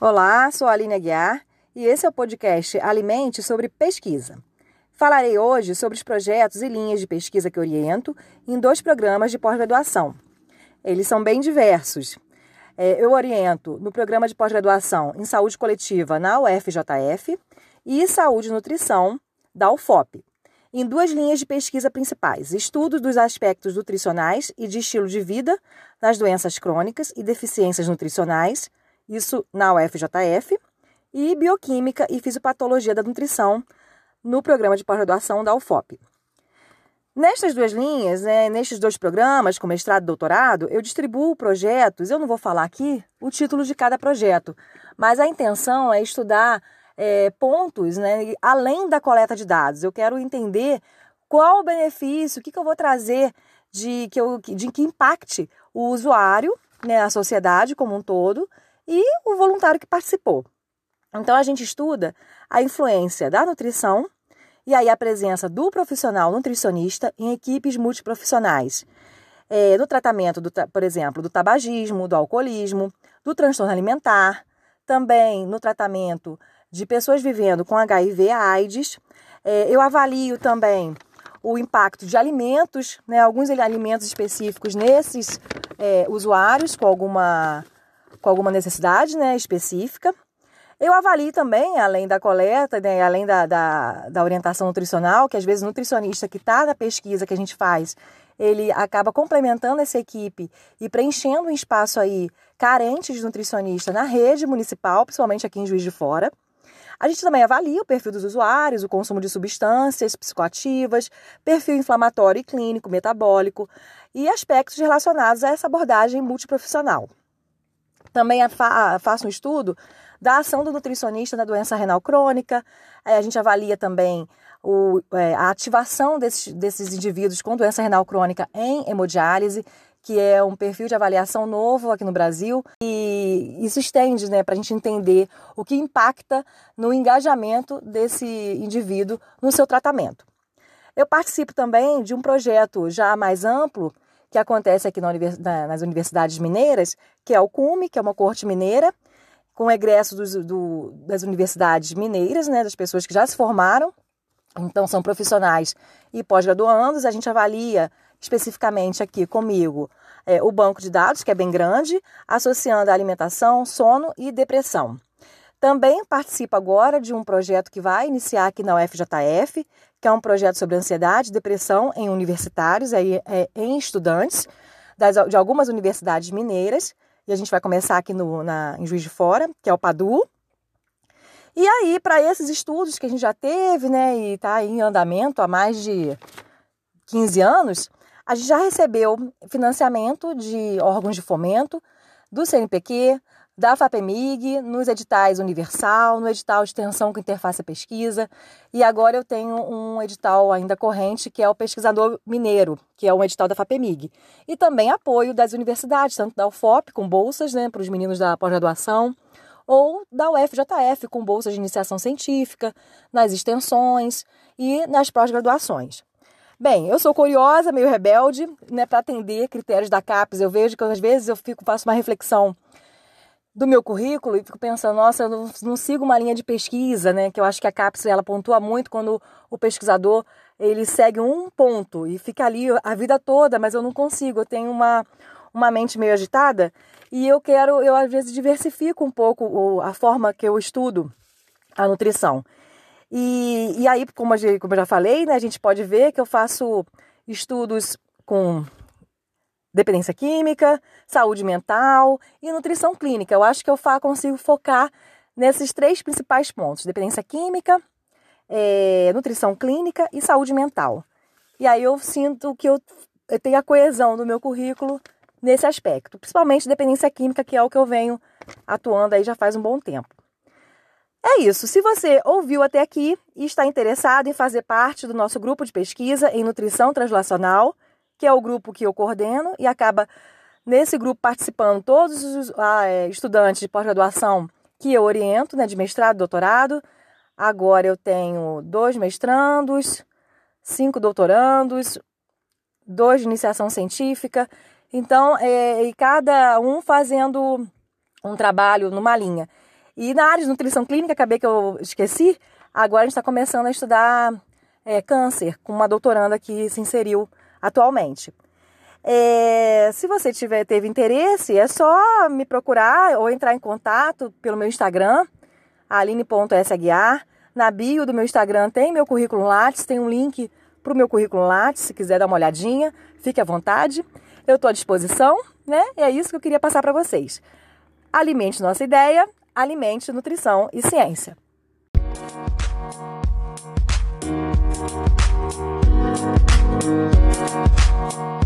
Olá, sou a Aline Aguiar e esse é o podcast Alimente sobre Pesquisa. Falarei hoje sobre os projetos e linhas de pesquisa que oriento em dois programas de pós-graduação. Eles são bem diversos. É, eu oriento no programa de pós-graduação em saúde coletiva na UFJF e saúde e nutrição da UFOP, em duas linhas de pesquisa principais: estudo dos aspectos nutricionais e de estilo de vida nas doenças crônicas e deficiências nutricionais isso na UFJF, e Bioquímica e Fisiopatologia da Nutrição, no programa de pós-graduação da UFOP. Nestas duas linhas, né, nestes dois programas, com mestrado e doutorado, eu distribuo projetos. Eu não vou falar aqui o título de cada projeto, mas a intenção é estudar é, pontos né, além da coleta de dados. Eu quero entender qual o benefício, o que, que eu vou trazer de que, eu, de que impacte o usuário, né, a sociedade como um todo, e o voluntário que participou. Então a gente estuda a influência da nutrição e aí a presença do profissional nutricionista em equipes multiprofissionais. É, no tratamento, do, por exemplo, do tabagismo, do alcoolismo, do transtorno alimentar, também no tratamento de pessoas vivendo com HIV AIDS. É, eu avalio também o impacto de alimentos, né, alguns alimentos específicos nesses é, usuários com alguma com alguma necessidade né, específica. Eu avalio também, além da coleta, né, além da, da, da, orientação nutricional, que às vezes o nutricionista que está na pesquisa que a gente faz, ele acaba complementando essa equipe e preenchendo um espaço aí carente de nutricionista na rede municipal, principalmente aqui em Juiz de Fora. A gente também avalia o perfil dos usuários, o consumo de substâncias psicoativas, perfil inflamatório e clínico, metabólico e aspectos relacionados a essa abordagem multiprofissional. Também faço um estudo da ação do nutricionista na doença renal crônica. a gente avalia também o, é, a ativação desses, desses indivíduos com doença renal crônica em hemodiálise, que é um perfil de avaliação novo aqui no Brasil. E isso estende né, para a gente entender o que impacta no engajamento desse indivíduo no seu tratamento. Eu participo também de um projeto já mais amplo que acontece aqui na univers, na, nas universidades mineiras, que é o CUME, que é uma corte mineira, com egresso dos, do, das universidades mineiras, né, das pessoas que já se formaram. Então, são profissionais e pós-graduandos. A gente avalia especificamente aqui comigo é, o banco de dados, que é bem grande, associando a alimentação, sono e depressão. Também participo agora de um projeto que vai iniciar aqui na UFJF, que é um projeto sobre ansiedade e depressão em universitários, aí, é, em estudantes das, de algumas universidades mineiras. E a gente vai começar aqui no, na, em Juiz de Fora, que é o PADU. E aí, para esses estudos que a gente já teve, né, e está em andamento há mais de 15 anos, a gente já recebeu financiamento de órgãos de fomento do CNPq, da FAPEMIG, nos editais Universal, no edital Extensão com Interface à Pesquisa, e agora eu tenho um edital ainda corrente, que é o Pesquisador Mineiro, que é um edital da FAPEMIG. E também apoio das universidades, tanto da UFOP, com bolsas né, para os meninos da pós-graduação, ou da UFJF, com bolsas de iniciação científica, nas extensões e nas pós-graduações. Bem, eu sou curiosa, meio rebelde, né, para atender critérios da CAPES. Eu vejo que às vezes eu fico, faço uma reflexão do meu currículo e fico pensando, nossa, eu não, não, sigo uma linha de pesquisa, né? Que eu acho que a CAPES ela pontua muito quando o pesquisador ele segue um ponto e fica ali a vida toda, mas eu não consigo, eu tenho uma, uma mente meio agitada e eu quero, eu às vezes diversifico um pouco a forma que eu estudo a nutrição. E, e aí, como, como eu já falei, né, a gente pode ver que eu faço estudos com dependência química, saúde mental e nutrição clínica. Eu acho que eu consigo focar nesses três principais pontos: dependência química, é, nutrição clínica e saúde mental. E aí eu sinto que eu, eu tenho a coesão do meu currículo nesse aspecto, principalmente dependência química, que é o que eu venho atuando aí já faz um bom tempo. É isso. Se você ouviu até aqui e está interessado em fazer parte do nosso grupo de pesquisa em nutrição translacional, que é o grupo que eu coordeno, e acaba nesse grupo participando todos os ah, é, estudantes de pós-graduação que eu oriento, né, de mestrado, doutorado. Agora eu tenho dois mestrandos, cinco doutorandos, dois de iniciação científica. Então, é, e cada um fazendo um trabalho numa linha. E na área de nutrição clínica, acabei que eu esqueci, agora a gente está começando a estudar é, câncer, com uma doutoranda que se inseriu atualmente. É, se você tiver, teve interesse, é só me procurar ou entrar em contato pelo meu Instagram, aline.saguiar. Na bio do meu Instagram tem meu currículo Lattes, tem um link para o meu currículo Lattes, se quiser dar uma olhadinha, fique à vontade. Eu estou à disposição, né? E é isso que eu queria passar para vocês. Alimente nossa ideia, alimente nutrição e ciência. Thank you.